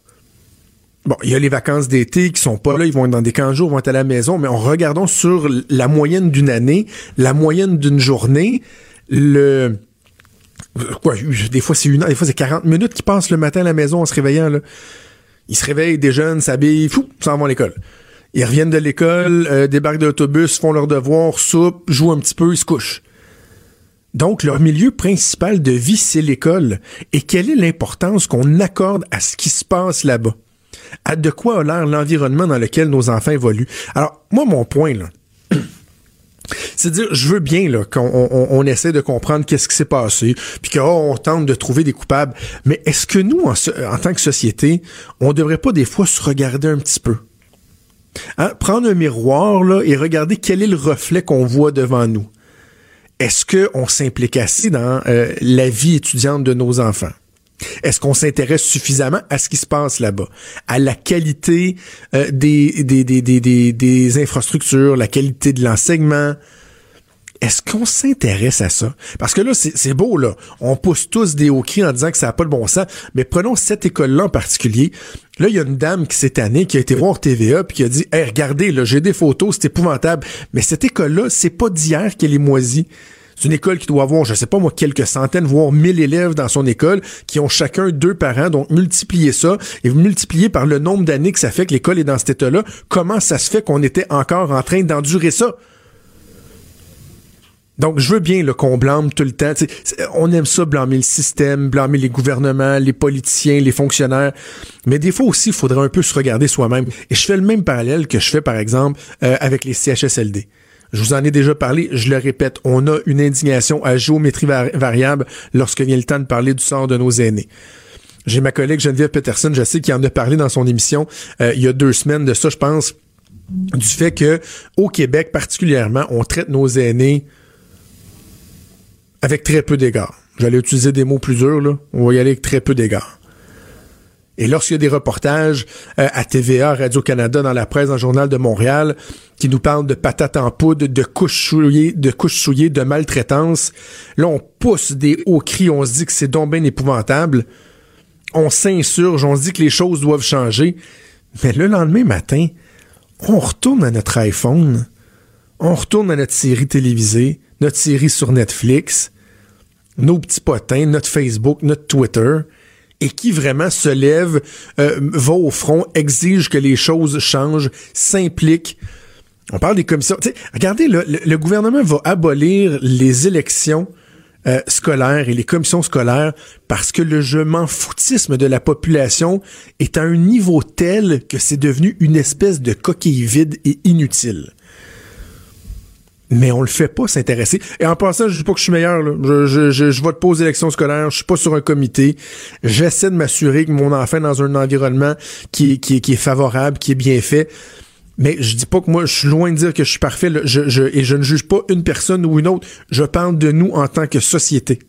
A: Bon, il y a les vacances d'été qui sont pas là, ils vont être dans des camps jours, ils vont être à la maison, mais en regardant sur la moyenne d'une année, la moyenne d'une journée, le quoi, des fois c'est une heure, des fois c'est 40 minutes qui passent le matin à la maison en se réveillant là. Ils se réveillent, des jeunes, s'habillent, fou, s'en vont à l'école. Ils reviennent de l'école, euh, débarquent de l'autobus, font leur devoir, soupent, jouent un petit peu, ils se couchent. Donc, leur milieu principal de vie, c'est l'école. Et quelle est l'importance qu'on accorde à ce qui se passe là-bas? À de quoi a l'air l'environnement dans lequel nos enfants évoluent? Alors, moi, mon point, là, c'est dire, je veux bien qu'on essaie de comprendre qu'est-ce qui s'est passé, puis qu'on tente de trouver des coupables. Mais est-ce que nous, en, tant que société, on devrait pas des fois se regarder un petit peu? Hein? Prendre un miroir là, et regarder quel est le reflet qu'on voit devant nous. Est-ce qu'on s'implique assez dans euh, la vie étudiante de nos enfants? Est-ce qu'on s'intéresse suffisamment à ce qui se passe là-bas, à la qualité euh, des, infrastructures, la qualité de l'enseignement, est-ce qu'on s'intéresse à ça? Parce que là, c'est beau, là. On pousse tous des hauts cris en disant que ça n'a pas de bon sens. Mais prenons cette école-là en particulier. Là, il y a une dame qui cette année qui a été voir TVA puis qui a dit Hey, regardez, là, j'ai des photos, c'est épouvantable. Mais cette école-là, c'est pas d'hier qu'elle est moisie. C'est une école qui doit avoir, je sais pas moi, quelques centaines, voire mille élèves dans son école, qui ont chacun deux parents. Donc, multiplier ça et multiplier par le nombre d'années que ça fait que l'école est dans cet état-là. Comment ça se fait qu'on était encore en train d'endurer ça? Donc, je veux bien qu'on blâme tout le temps. on aime ça, blâmer le système, blâmer les gouvernements, les politiciens, les fonctionnaires. Mais des fois aussi, il faudrait un peu se regarder soi-même. Et je fais le même parallèle que je fais, par exemple, euh, avec les CHSLD. Je vous en ai déjà parlé, je le répète, on a une indignation à géométrie variable lorsque vient le temps de parler du sort de nos aînés. J'ai ma collègue Geneviève Peterson, je sais, qui en a parlé dans son émission euh, il y a deux semaines de ça, je pense, du fait que au Québec particulièrement, on traite nos aînés avec très peu d'égards. J'allais utiliser des mots plus durs, là. On va y aller avec très peu d'égards. Et lorsqu'il y a des reportages euh, à TVA, Radio-Canada, dans la presse, dans le journal de Montréal, qui nous parlent de patates en poudre, de couches souillées, de couches souillées, de maltraitance, là, on pousse des hauts cris, on se dit que c'est donc bien épouvantable. On s'insurge, on se dit que les choses doivent changer. Mais le lendemain matin, on retourne à notre iPhone, on retourne à notre série télévisée, notre série sur Netflix, nos petits potins, notre Facebook, notre Twitter, et qui vraiment se lève, euh, va au front, exige que les choses changent, s'implique. On parle des commissions. regardez, le, gouvernement va abolir les élections euh, scolaires et les commissions scolaires parce que le je m'en foutisme de la population est à un niveau tel que c'est devenu une espèce de coquille vide et inutile mais on le fait pas s'intéresser. Et en passant, je dis pas que je suis meilleur. Là. Je, je, je, vote pas aux élections scolaires, je suis pas sur un comité. J'essaie de m'assurer que mon enfant est dans un environnement qui, est favorable, qui est bien fait. Mais je dis pas que moi, je suis loin de dire que je suis parfait, je, je, et je ne juge pas une personne ou une autre. Je parle de nous en tant que société.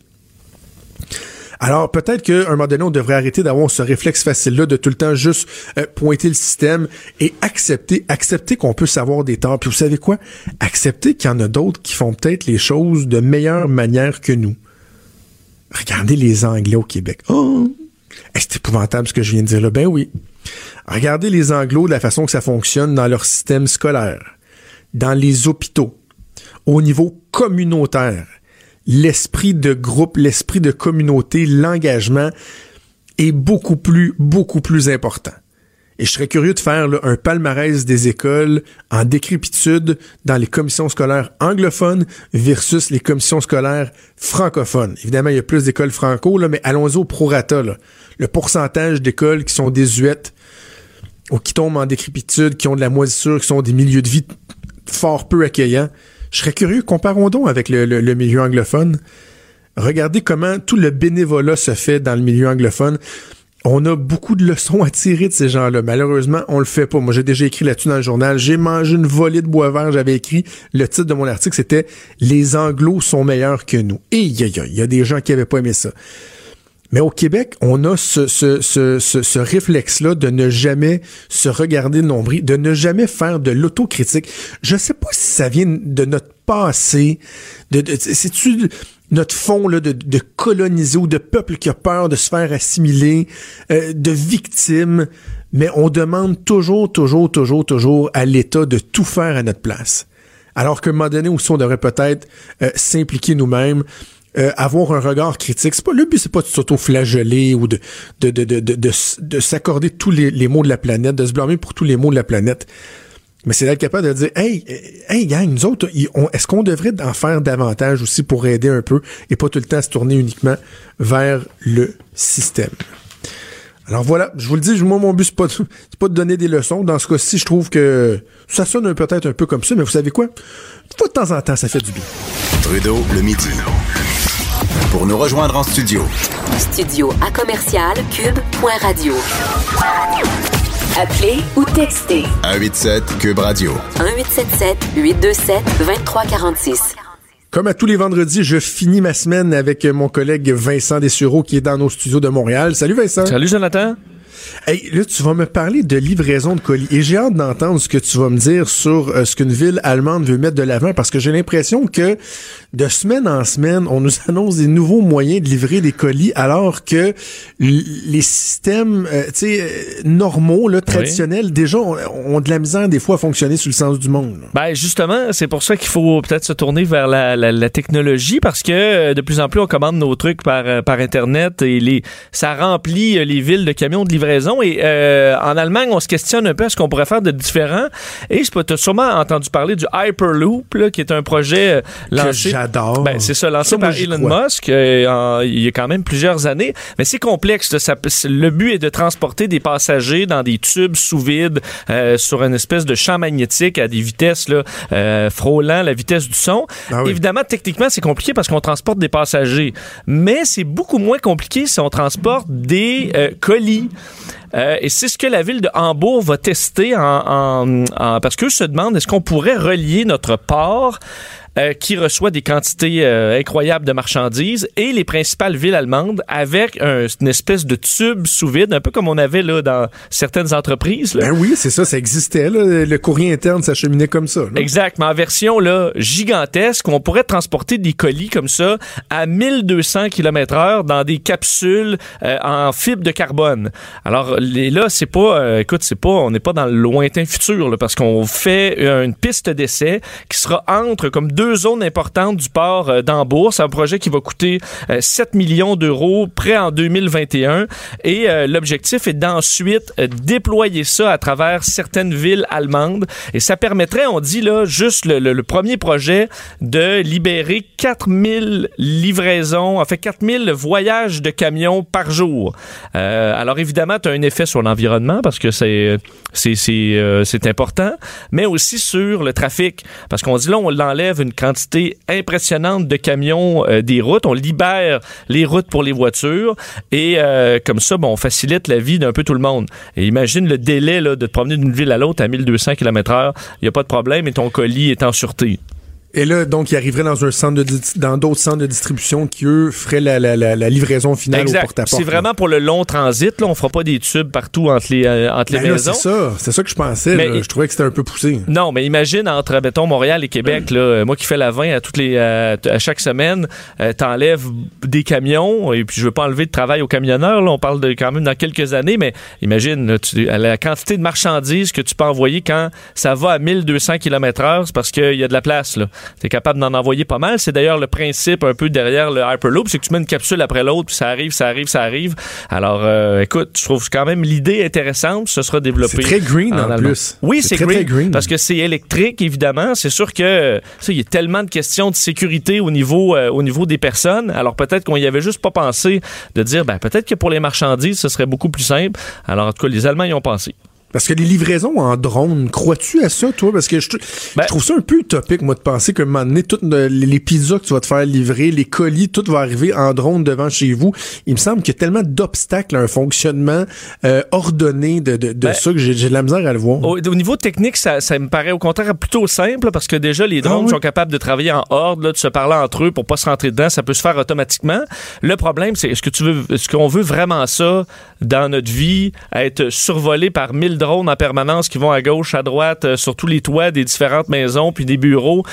A: Alors peut-être qu'à un moment donné, on devrait arrêter d'avoir ce réflexe facile-là de tout le temps juste euh, pointer le système et accepter, accepter qu'on peut savoir des torts. Puis vous savez quoi? Accepter qu'il y en a d'autres qui font peut-être les choses de meilleure manière que nous. Regardez les Anglais au Québec. Oh! C'est épouvantable ce que je viens de dire là. Ben oui. Regardez les Anglos de la façon que ça fonctionne dans leur système scolaire, dans les hôpitaux, au niveau communautaire l'esprit de groupe, l'esprit de communauté, l'engagement est beaucoup plus, beaucoup plus important. Et je serais curieux de faire un palmarès des écoles en décrépitude dans les commissions scolaires anglophones versus les commissions scolaires francophones. Évidemment, il y a plus d'écoles franco, mais allons-y au prorata. Le pourcentage d'écoles qui sont désuètes ou qui tombent en décrépitude, qui ont de la moisissure, qui sont des milieux de vie fort peu accueillants, je serais curieux, comparons donc avec le, milieu anglophone. Regardez comment tout le bénévolat se fait dans le milieu anglophone. On a beaucoup de leçons à tirer de ces gens-là. Malheureusement, on le fait pas. Moi, j'ai déjà écrit là-dessus dans le journal. J'ai mangé une volée de bois vert. J'avais écrit le titre de mon article, c'était Les Anglos sont meilleurs que nous. Et il y, a des gens qui avaient pas aimé ça. Mais au Québec, on a ce, ce, ce, ce, réflexe-là de ne jamais se regarder le nombril, de ne jamais faire de l'autocritique. Je sais pas si ça vient de notre passé, de, de c'est-tu notre fond là, de, de, coloniser ou de peuple qui a peur de se faire assimiler, euh, de victimes, mais on demande toujours, toujours, toujours, toujours à l'État de tout faire à notre place. Alors qu'à un moment donné aussi, on devrait peut-être euh, s'impliquer nous-mêmes, euh, avoir un regard critique. Pas le but, c'est pas de s'auto-flageller ou de de, de, de, de, de s'accorder tous les, mots de la planète, de se blâmer pour tous les mots de la planète. Mais c'est d'être capable de dire Hey, hey gang, nous autres, est-ce qu'on devrait en faire davantage aussi pour aider un peu et pas tout le temps se tourner uniquement vers le système? Alors voilà, je vous le dis, moi mon but c'est pas, pas de donner des leçons. Dans ce cas-ci, je trouve que ça sonne peut-être un peu comme ça, mais vous savez quoi? De temps en temps, ça fait du bien.
B: Trudeau, le midi. Pour nous rejoindre en studio.
C: Studio à commercial cube.radio. Appelez ou textez.
B: 187 cube radio.
C: 1877 827 2346.
A: Comme à tous les vendredis, je finis ma semaine avec mon collègue Vincent Dessureau qui est dans nos studios de Montréal. Salut Vincent.
E: Salut Jonathan.
A: Hey, là, tu vas me parler de livraison de colis. Et j'ai hâte d'entendre ce que tu vas me dire sur euh, ce qu'une ville allemande veut mettre de l'avant parce que j'ai l'impression que de semaine en semaine, on nous annonce des nouveaux moyens de livrer des colis alors que les systèmes euh, euh, normaux, là, traditionnels, déjà ont, de la misère des fois à fonctionner sur le sens du monde.
E: Ben justement, c'est pour ça qu'il faut peut-être se tourner vers la, la, technologie parce que de plus en plus on commande nos trucs par, par Internet et les, ça remplit les villes de camions de livraison et euh, en Allemagne, on se questionne un peu à ce qu'on pourrait faire de différent. Et tu as sûrement entendu parler du Hyperloop, là, qui est un projet euh, lancé.
A: j'adore.
E: Ben, c'est ça, lancé par Elon Musk euh, il y a quand même plusieurs années. Mais c'est complexe. Ça, le but est de transporter des passagers dans des tubes sous vide sur une espèce de champ magnétique à des vitesses là, frôlant la vitesse du son. Ah Évidemment, techniquement, c'est compliqué parce qu'on transporte des passagers. Mais c'est beaucoup moins compliqué si on transporte des colis. Euh, et c'est ce que la ville de Hambourg va tester en, en parce qu'eux se demandent est-ce qu'on pourrait relier notre port euh, qui reçoit des quantités euh, incroyables de marchandises et les principales villes allemandes avec une espèce de tube sous vide, un peu comme on avait là dans certaines entreprises.
A: Ben oui, c'est ça, ça existait. Le courrier interne s'acheminait comme ça.
E: Exact, mais en version là, gigantesque, on pourrait transporter des colis comme ça à 1200 km heure dans des capsules euh, en fibre de carbone. Alors là, c'est pas, écoute, c'est pas, on n'est pas dans le lointain futur parce qu'on fait une piste d'essai qui sera entre comme deux zones importantes du port euh, d'Hambourg. C'est un projet qui va coûter 7 euh, millions d'euros prêt en 2021 et euh, l'objectif est d'ensuite déployer ça à travers certaines villes allemandes et ça permettrait, on dit là, juste le, premier projet de libérer 4000 livraisons, en fait 4000 voyages de camions par jour. alors évidemment, tu as un effet sur l'environnement parce que c'est c'est c'est important, mais aussi sur le trafic parce qu'on dit là on l'enlève une quantité impressionnante de camions euh, des routes. On libère les routes pour les voitures et euh, comme ça, bon, on facilite la vie d'un peu tout le monde. Imagine le délai là, de te promener d'une ville à l'autre à 1200 km/h. Il n'y a pas de problème et ton colis est en sûreté.
A: Et là, donc, il arriverait dans un centre de dans d'autres centres de distribution qui, eux, feraient la, la, la, la livraison finale
E: Exact.
A: au porte-à-porte.
E: C'est vraiment pour le long transit. Là. On fera pas des tubes partout entre les, euh, entre les
A: Ben là,
E: maisons.
A: c'est ça. C'est ça que je pensais.
E: Mais-
A: là. Je trouvais que c'était un peu poussé.
E: Non, mais imagine entre, mettons, Montréal et Québec, là, euh, moi qui fais la 20 à toutes les, euh, à chaque semaine, euh, t'enlèves des camions, et puis je veux pas enlever de travail aux camionneurs, là, on parle de quand même dans quelques années, mais imagine, tu- la quantité de marchandises que tu peux envoyer quand ça va à 1200 km heure, c'est parce qu'il y a de la place, là. T'es capable d'en envoyer pas mal. C'est d'ailleurs le principe un peu derrière le Hyperloop, c'est que tu mets une capsule après l'autre, puis ça arrive, ça arrive, ça arrive. Alors, euh, écoute, je trouve quand même l'idée intéressante, ce sera développé.
A: C'est très green, en plus.
E: Oui,
A: C'est
E: green,
A: green.
E: parce que c'est électrique, évidemment. C'est sûr que il y a tellement de questions de sécurité au niveau, euh, au niveau des personnes. Alors peut-être qu'on y avait juste pas pensé de dire, ben peut-être que pour les marchandises, ce serait beaucoup plus simple. Alors en tout cas, les Allemands y ont pensé.
A: Parce que les livraisons en drone, crois-tu à ça, toi? Parce que je,
E: Ben-
A: je trouve ça un peu utopique, moi, de penser qu'à un moment donné, toutes les pizzas que tu vas te faire livrer, les colis, tout va arriver en drone devant chez vous. Il me semble qu'il y a tellement d'obstacles à un fonctionnement euh, ordonné de, de, de
E: Ben-
A: ça que j'ai de la misère à le voir.
E: Au, au niveau technique, ça, ça me paraît au contraire plutôt simple parce que déjà, les drones
A: Ah oui?
E: sont capables de travailler en horde, là, de se parler entre eux pour pas se rentrer dedans. Ça peut se faire automatiquement. Le problème, c'est est-ce que tu veux, est-ce qu'on veut vraiment ça dans notre vie, être survolé par 1000 drones en permanence qui vont à gauche, à droite, euh, sur tous les toits des différentes maisons puis des bureaux?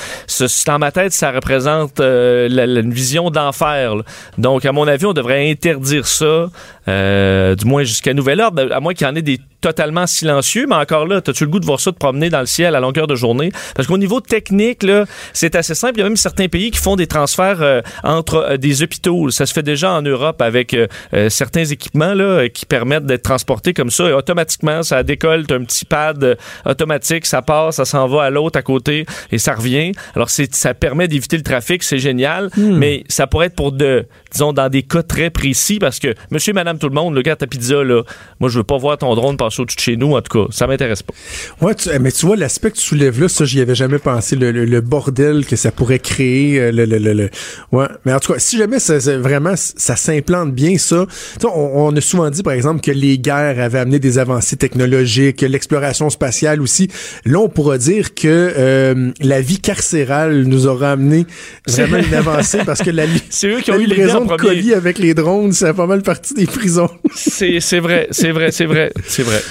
E: Dans ma tête, ça représente euh, une vision d'enfer. Donc, à mon avis, on devrait interdire ça, euh, du moins jusqu'à nouvel ordre, à moins qu'il y en ait des totalement silencieux, mais encore là, as-tu le goût de voir ça te promener dans le ciel à longueur de journée? Parce qu'au niveau technique, là, c'est assez simple. Il y a même certains pays qui font des transferts euh, entre euh, des hôpitaux. Ça se fait déjà en Europe avec euh, euh, certains équipements là, euh, qui permettent d'être transportés comme ça. Et automatiquement, ça décolle, un petit pad automatique, ça passe, ça s'en va à l'autre à côté et ça revient. Alors, c'est, ça permet d'éviter le trafic, c'est génial, mais ça pourrait être pour de, disons, dans des cas très précis parce que monsieur, madame, tout le monde, le gars ta pizza, là, moi, je veux pas voir ton drone passer au-dessus de chez nous, en tout cas. Ça m'intéresse pas.
A: Ouais, tu- mais tu vois, l'aspect que tu soulèves là, ça, j'y avais jamais pensé, le, le- le bordel que ça pourrait créer, euh, le, le, le, le- ouais. Mais en tout cas, si jamais ça, ça- vraiment, ça s'implante bien, ça, on, on a souvent dit, par exemple, que les guerres avaient amené des avancées technologiques, que l'exploration spatiale aussi. Là, on pourra dire que euh, la vie carcérale nous aura amené vraiment une avancée parce que la,
E: C'est eux qui ont eu l'idée
A: livraison
E: en
A: de colis avec les drones, c'est pas mal partie des prisons.
E: C'est, vrai, c'est vrai, c'est vrai, c'est vrai.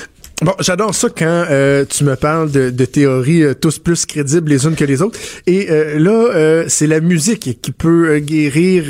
A: Bon, j'adore ça quand euh, tu me parles de, de théories euh, tous plus crédibles les unes que les autres. Et euh, là, c'est la musique qui peut guérir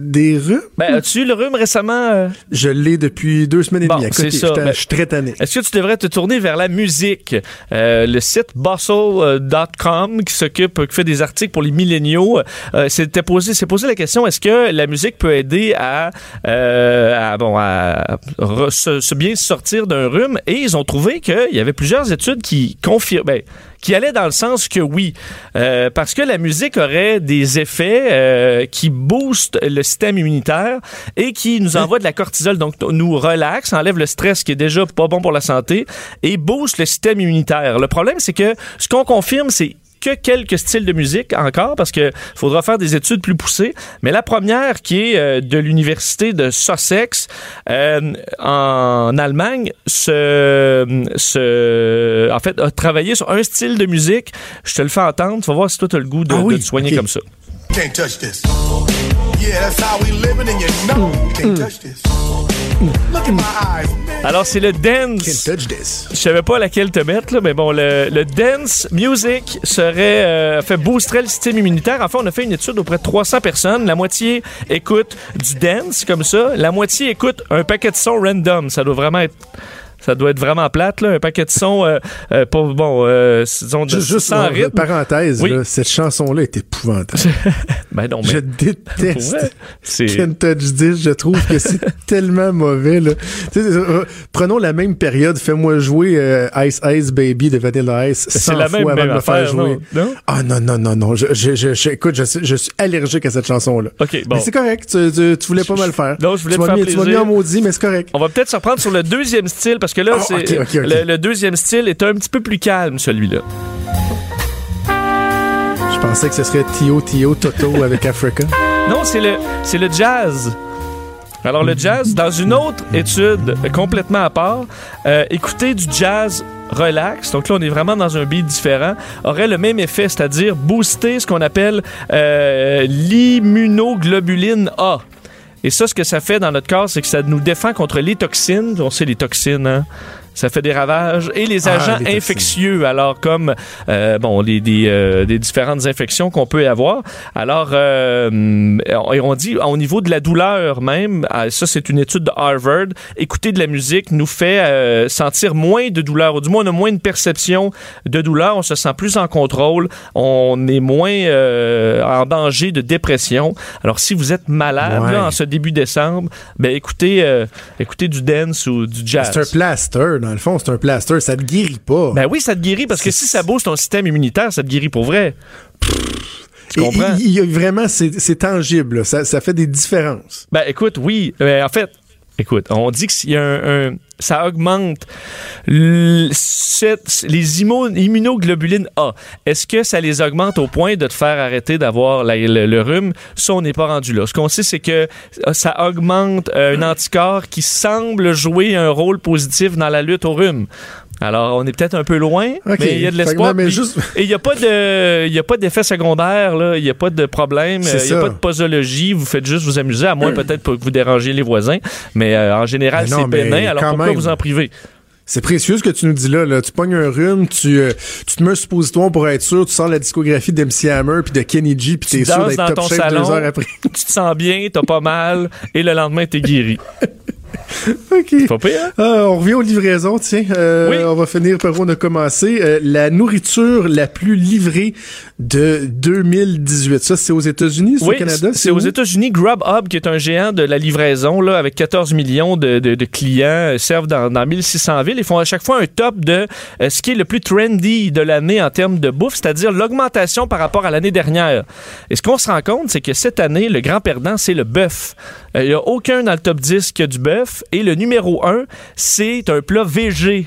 A: des rhumes.
E: Ben, as-tu eu le rhume récemment?
A: Je l'ai depuis deux semaines et demie.
E: C'est ça. Ben,
A: je suis très tanné.
E: Est-ce que tu devrais te tourner vers la musique? Le site bustle.com qui s'occupe, qui fait des articles pour les milléniaux, s'était posé, s'est posé la question est-ce que la musique peut aider à, à, bon, à re- se, se bien sortir d'un rhume? Et ils ont trouvé qu'il y avait plusieurs études qui confirmaient. qui allaient dans le sens que oui, euh, parce que la musique aurait des effets euh, qui boostent le système immunitaire et qui nous envoie de la cortisol, donc nous relaxe, enlève le stress qui est déjà pas bon pour la santé et booste le système immunitaire. Le problème, c'est que ce qu'on confirme, c'est que quelques styles de musique encore parce que faudra faire des études plus poussées. Mais la première qui est euh, de l'université de Sussex euh, en Allemagne se, se en fait a travaillé sur un style de musique. Je te le fais entendre. Tu vas voir si toi tu as le goût de,
A: Ah oui,
E: de te soigner comme ça.
F: Can't touch this. Yeah, that's how we living, and you know you can't touch this. Look in my eyes, man.
E: Alors c'est le dance. Je savais pas laquelle te mettre, là, mais bon, le, le dance music serait euh, fait booster le système immunitaire. Enfin, on a fait une étude auprès de 300 personnes. La moitié écoute du dance comme ça, la moitié écoute un paquet de sons random. Ça doit vraiment être ça doit être vraiment plate, là, un paquet de sons, euh, euh, pas, bon, euh, disons, de,
A: Juste,
E: sans rythme.
A: parenthèse,
E: Oui.
A: là, cette chanson-là est épouvantable.
E: Ben non, mais
A: Je déteste. Can't touch this. Je trouve que c'est tellement mauvais. Là. Euh, prenons la même période. Fais-moi jouer euh, Ice Ice Baby de Vanilla Ice
E: c'est
A: 100
E: la même,
A: fois avant
E: même
A: de me faire jouer.
E: non?
A: Ah non, non, non, non. Je, je, écoute, je, suis- je suis allergique à cette chanson-là.
E: OK, bon.
A: Mais c'est correct. Tu, tu, tu voulais pas mal faire.
E: Non, je voulais
A: tu
E: te faire
A: mis, tu m'as mis
E: plaisir.
A: en maudit, mais c'est correct.
E: On va peut-être se reprendre sur le deuxième style parce que là,
A: Ah,
E: c'est le deuxième style est un petit peu plus calme, celui-là.
A: Je pensais que ce serait Tio Tio Toto avec Africa.
E: Non, c'est le, c'est le jazz. Alors, le jazz, dans une autre étude complètement à part, euh, écouter du jazz relax, donc là on est vraiment dans un beat différent, aurait le même effet, c'est-à-dire booster ce qu'on appelle euh, l'immunoglobuline A. Et ça, ce que ça fait dans notre corps, c'est que ça nous défend contre les toxines. On sait les toxines, hein? Ça fait des ravages. Et les
A: Ah,
E: agents
A: les
E: infectieux, alors comme euh, bon les, des, euh, des différentes infections qu'on peut avoir. Alors, euh, on dit au niveau de la douleur même, ah, ça c'est une étude de Harvard, écouter de la musique nous fait euh, sentir moins de douleur, ou du moins on a moins une perception de douleur, on se sent plus en contrôle, on est moins euh, en danger de dépression. Alors si vous êtes malade
A: Ouais.
E: là, en ce début décembre, ben écoutez, euh, écoutez du dance ou du jazz.
A: C'est un plaster, dans le fond, c'est un plaster. Ça te guérit pas.
E: Ben oui, ça te guérit parce que si ça booste ton système immunitaire, ça te guérit pour vrai. Tu comprends?
A: il- il y a vraiment, c'est tangible. Ça, ça fait des différences.
E: Ben écoute, oui. Euh, en fait, écoute, on dit que s'il y a un, un- ça augmente les immunoglobulines A. Est-ce que ça les augmente au point de te faire arrêter d'avoir le rhume? Ça, on n'est pas rendu là. Ce qu'on sait, c'est que euh, ça augmente euh, un anticorps qui semble jouer un rôle positif dans la lutte au rhume. Alors, on est peut-être un peu loin, mais il y a de l'espoir.
A: juste-
E: Et il n'y a pas de, il y a pas d'effet secondaire, là. Il n'y a pas de problème. Euh, Il n'y a pas de posologie. Vous faites juste vous amuser, à moins peut-être pas que vous dérangez les voisins. Mais euh, en général, c'est bénin. Alors pourquoi
A: même.
E: vous en priver?
A: C'est précieux ce que tu nous dis là. là. Tu pognes un rhume, tu, euh, tu te mets un suppositoire pour être sûr, tu sors la discographie d'MC Hammer puis de Kenny G puis t'es sûr d'être
E: dans
A: top
E: ton
A: shape deux
E: salon,
A: heures après.
E: tu te sens bien, t'as pas mal, et le lendemain, t'es guéri.
A: OK.
E: Pas pire, hein?
A: Ah, on revient aux livraisons, tiens. Euh,
E: Oui.
A: On va finir par où on a commencé. Euh, la nourriture la plus livrée de 2018. Ça, c'est aux États-Unis, c'est
E: Oui,
A: au Canada?
E: c'est aux? États-Unis. Grubhub, qui est un géant de la livraison, là, avec 14 millions de, de- de clients, euh, servent dans, dans 1600 villes. Ils font à chaque fois un top de ce qui est le plus trendy de l'année en termes de bouffe, c'est-à-dire l'augmentation par rapport à l'année dernière. Et ce qu'on se rend compte, c'est que cette année, le grand perdant, c'est le bœuf. Il n'y a aucun dans le top 10 qui a du bœuf. Et le numéro 1, c'est un plat VG.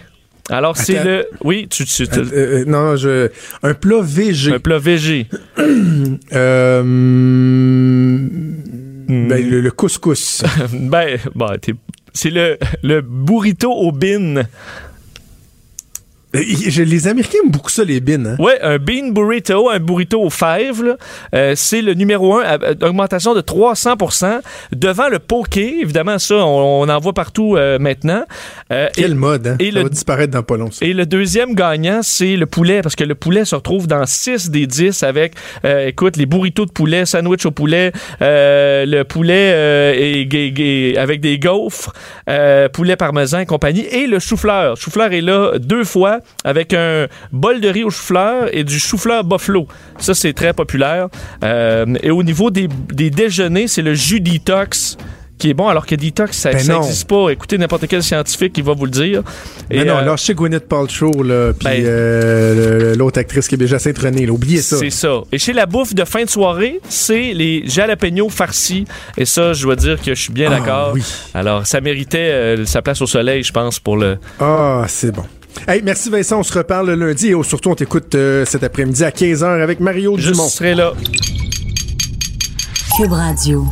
E: Alors, c'est le... Oui, tu... tu- tu-
A: Euh, euh, non, je... un plat VG.
E: un plat VG.
A: Euh,
E: Hmm.
A: ben, le, le couscous.
E: ben, t'es- c'est le, le burrito au bin.
A: Euh, les Américains aiment beaucoup ça, les bins. Hein?
E: Ouais, un bean burrito, un burrito aux fèves, euh, c'est le numéro un, d'augmentation de 300 devant le poké. Évidemment, ça, on, on en voit partout euh, maintenant. Euh,
A: Quelle
E: et-
A: mode, hein?
E: et
A: ça
E: le-
A: va disparaître dans pas long, ça.
E: Et le deuxième gagnant, c'est le poulet, parce que le poulet se retrouve dans 6 des 10 avec, écoute, les burritos de poulet, sandwich au poulet, le poulet et, et- et- avec des gaufres, poulet parmesan et compagnie, et le chou-fleur. Le chou-fleur est là deux fois avec un bol de riz au chou-fleur et du chou-fleur buffalo. Ça, c'est très populaire. Euh, et au niveau des, des déjeuners, c'est le jus detox qui est bon, alors que detox, ça
A: Ben
E: n'existe pas. Écoutez n'importe quel scientifique qui va vous le dire.
A: Mais
E: Et,
A: non,
E: euh,
A: là, chez Gwyneth Paltrow, là, puis
E: Ben-
A: euh, l'autre actrice qui est Jacinthe René, là, oubliez ça.
E: C'est ça. Et chez la bouffe de fin de soirée, c'est les jalapenos farcis. Et ça, je dois dire que je suis bien
A: Ah,
E: d'accord.
A: oui.
E: Alors, ça méritait euh, sa place au soleil, je pense, pour le.
A: Ah, c'est bon. Hey, merci Vincent, on se reparle le lundi et surtout on t'écoute euh, cet après-midi à 15h avec Mario
E: Je
A: Dumont.
E: serai là.
C: Cube Radio.